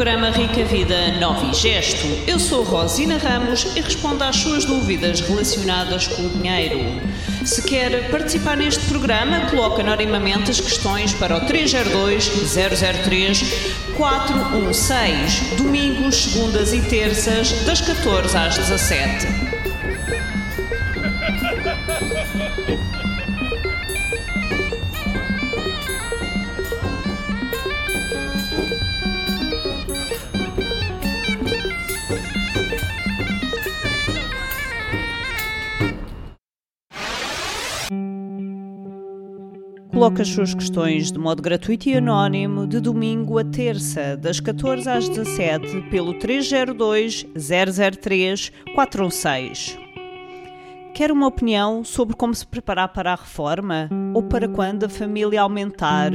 Programa Rica Vida Nova e Gesto. Eu sou Rosina Ramos e respondo às suas dúvidas relacionadas com o dinheiro. Se quer participar neste programa, coloque anonimamente as questões para o 302 003 416, domingos, segundas e terças, das 14 às 17. Coloque as suas questões de modo gratuito e anónimo de domingo a terça, das 14 às 17, pelo 302 003 416. Quer uma opinião sobre como se preparar para a reforma? Ou para quando a família aumentar?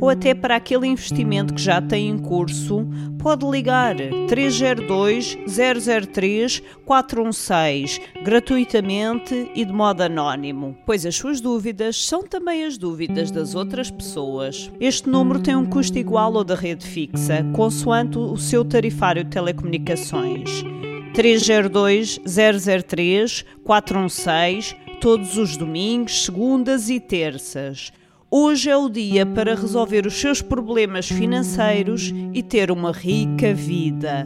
Ou até para aquele investimento que já tem em curso? Pode ligar 302 003 416 gratuitamente e de modo anónimo, pois as suas dúvidas são também as dúvidas das outras pessoas. Este número tem um custo igual ao da rede fixa, consoante o seu tarifário de telecomunicações. 302 003 416, todos os domingos, segundas e terças. Hoje é o dia para resolver os seus problemas financeiros e ter uma rica vida.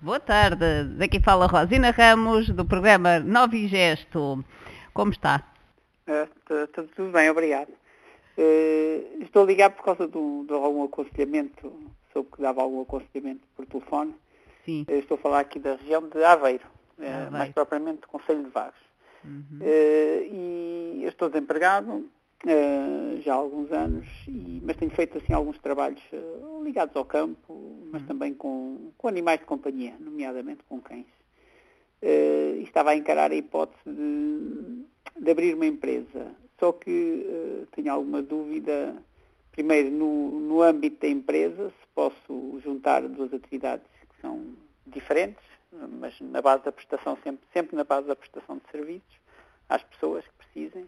Boa tarde, daqui fala Rosina Ramos, do programa Novo Gesto. Como está? Está uh, tudo bem, obrigado. Uh, estou a ligar por causa de, de algum aconselhamento, soube que dava algum aconselhamento por telefone. Sim. Uh, estou a falar aqui da região de Aveiro, Aveiro. mais propriamente do Conselho de Vagos. Uhum. e eu estou desempregado já há alguns anos, e, mas tenho feito assim alguns trabalhos ligados ao campo, mas Uhum. também com, com animais de companhia, nomeadamente com cães. e estava a encarar a hipótese de, de abrir uma empresa. Só que tenho alguma dúvida, primeiro, no, no âmbito da empresa, se posso juntar duas atividades que são diferentes, mas na base da prestação, sempre, sempre na base da prestação de serviços às pessoas que precisem,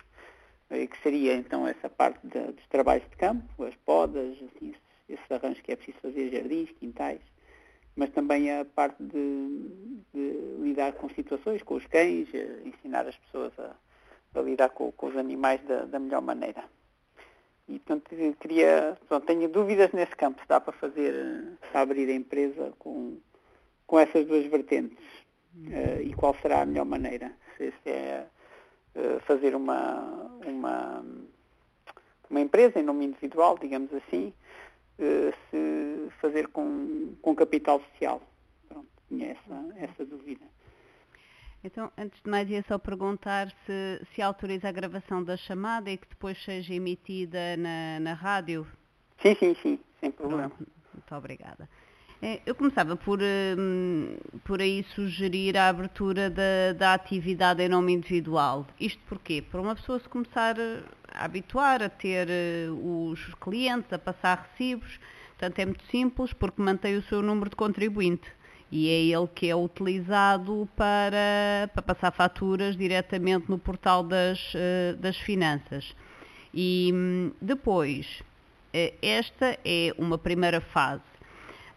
que seria então essa parte de, dos trabalhos de campo, as podas, assim, esses, arranjos que é preciso fazer, jardins, quintais, mas também a parte de, de lidar com situações, com os cães, uh, ensinar as pessoas a a lidar com, com os animais da, da, melhor maneira. E, portanto, queria, pronto, tenho dúvidas nesse campo, se dá para fazer, para abrir a empresa com, com essas duas vertentes uh, e qual será a melhor maneira. Se, se é uh, fazer uma, uma, uma empresa em nome individual, digamos assim, uh, se fazer com, com capital social. Pronto, tinha essa, essa dúvida. Então, antes de mais, ia só perguntar se, se autoriza a gravação da chamada e que depois seja emitida na, na rádio. Sim, sim, sim, sem problema. Pronto, muito obrigada. Eu começava por, um, por aí sugerir a abertura da, da atividade em nome individual. Isto porquê? Para uma pessoa se começar a habituar a ter uh, os clientes, a passar recibos, portanto é muito simples porque mantém o seu número de contribuinte e é ele que é utilizado para, para passar faturas diretamente no portal das, das finanças. E depois, esta é uma primeira fase.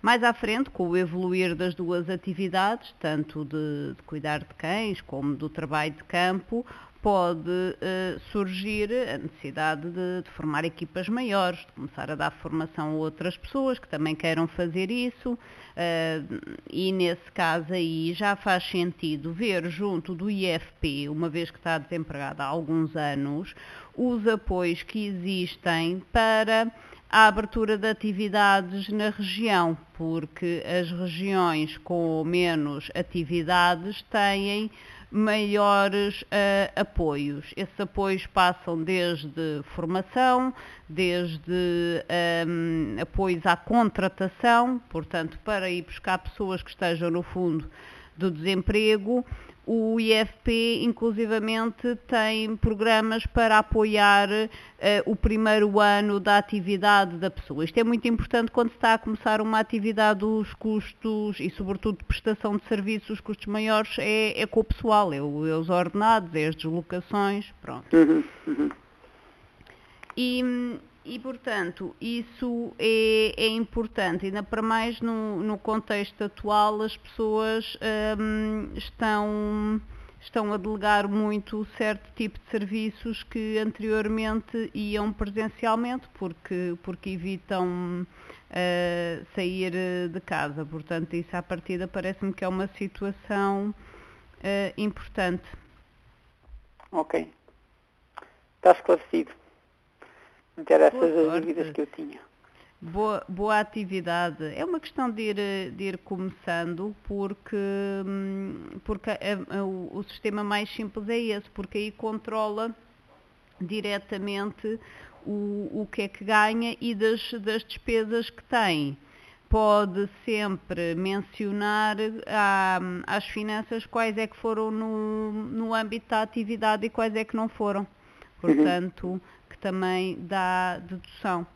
Mais à frente, com o evoluir das duas atividades, tanto de, de cuidar de cães como do trabalho de campo, pode uh, surgir a necessidade de, de, formar equipas maiores, de começar a dar formação a outras pessoas que também queiram fazer isso, uh, e nesse caso aí já faz sentido ver junto do IFP, uma vez que está desempregado há alguns anos, os apoios que existem para a abertura de atividades na região, porque as regiões com menos atividades têm maiores uh, apoios. Esses apoios passam desde formação, desde um, apoios à contratação, portanto, para ir buscar pessoas que estejam, no fundo, do desemprego, o IFP, inclusivamente, tem programas para apoiar uh, o primeiro ano da atividade da pessoa. Isto é muito importante quando se está a começar uma atividade, os custos e, sobretudo, de prestação de serviços, os custos maiores é, é com o pessoal, é, o, é, os ordenados, é as deslocações, pronto. Uhum, uhum. E, e, portanto, isso é, é, importante, ainda para mais no, no contexto atual, as pessoas hum, estão, estão a delegar muito certo tipo de serviços que anteriormente iam presencialmente, porque, porque evitam uh, sair de casa. Portanto, isso à partida parece-me que é uma situação uh, importante. Ok. Está esclarecido. Não era essas as dúvidas que eu tinha. Boa, boa atividade. É uma questão de ir, de ir começando, porque, hum, porque a, a, o, o sistema mais simples é esse, porque aí controla diretamente o, o que é que ganha e das, das despesas que tem. Pode sempre mencionar à, às finanças quais é que foram no, no âmbito da atividade e quais é que não foram. Uhum. Portanto, também dá dedução.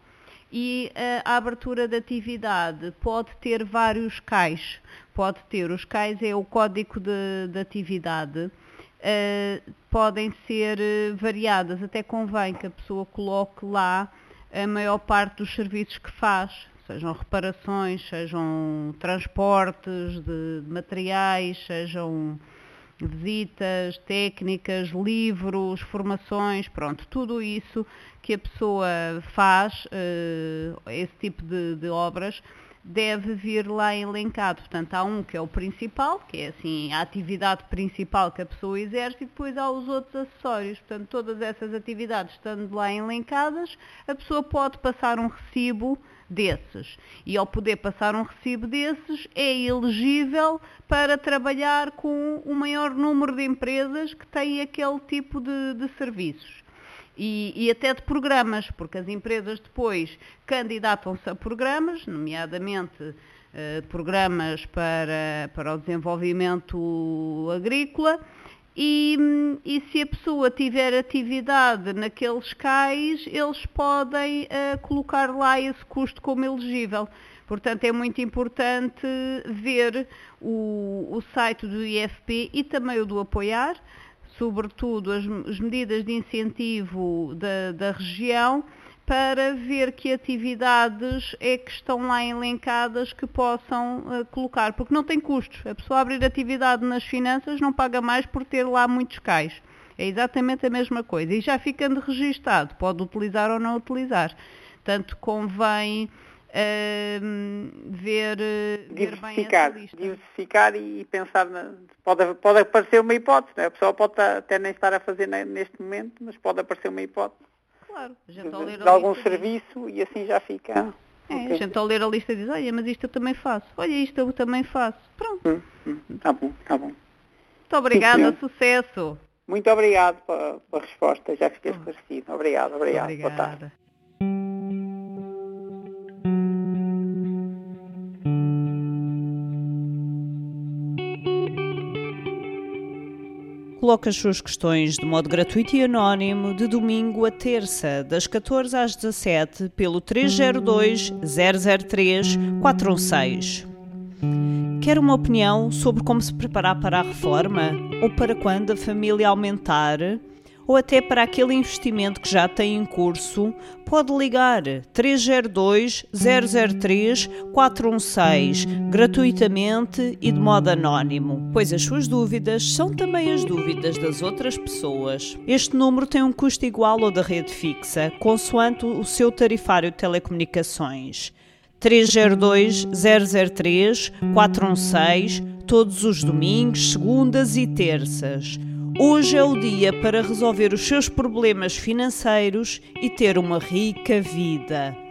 E uh, a abertura de atividade pode ter vários CAIs. Pode ter, os CAIs é o código de, de atividade, uh, podem ser uh, variadas, até convém que a pessoa coloque lá a maior parte dos serviços que faz, sejam reparações, sejam transportes de, de materiais, sejam visitas, técnicas, livros, formações, pronto, tudo isso que a pessoa faz, uh, esse tipo de, de, obras, deve vir lá elencado. Portanto, há um que é o principal, que é assim a atividade principal que a pessoa exerce, e depois há os outros acessórios. Portanto, todas essas atividades estando lá elencadas, a pessoa pode passar um recibo desses. E ao poder passar um recibo desses, é elegível para trabalhar com o maior número de empresas que têm aquele tipo de, de serviços. E, e, até de programas, porque as empresas depois candidatam-se a programas, nomeadamente eh, programas para, para o desenvolvimento agrícola, e, e, se a pessoa tiver atividade naqueles CAIs, eles podem uh, colocar lá esse custo como elegível. Portanto, é muito importante ver o, o site do IFP e também o do Apoiar, sobretudo as, as medidas de incentivo da, da região, para ver que atividades é que estão lá elencadas que possam uh, colocar, porque não tem custos. A pessoa abrir atividade nas finanças não paga mais por ter lá muitos cais. É exatamente a mesma coisa. E já ficando registado, pode utilizar ou não utilizar. Tanto convém uh, ver, uh, ver bem essa lista. Diversificar e pensar, na, pode, pode aparecer uma hipótese, é? a pessoa pode até nem estar a fazer neste momento, mas pode aparecer uma hipótese claro. A gente de, ler de algum serviço diz... e assim já fica. É, okay. a gente ao ler a lista diz, olha, mas isto eu também faço. Olha, isto eu também faço. Pronto. Hum, hum, tá bom, tá bom. Muito obrigada, Sim, sucesso. Muito obrigado pela, pela resposta, já fiquei esclarecido. Obrigado, obrigado. Obrigada. Boa tarde. Coloque as suas questões de modo gratuito e anónimo de domingo a terça, das 14 às 17, pelo 302 003 416. Quer uma opinião sobre como se preparar para a reforma? Ou para quando a família aumentar? Ou até para aquele investimento que já tem em curso, pode ligar 302 003 416 gratuitamente e de modo anónimo, pois as suas dúvidas são também as dúvidas das outras pessoas. Este número tem um custo igual ao da rede fixa, consoante o seu tarifário de telecomunicações. 302 003 416 todos os domingos, segundas e terças. Hoje é o dia para resolver os seus problemas financeiros e ter uma rica vida.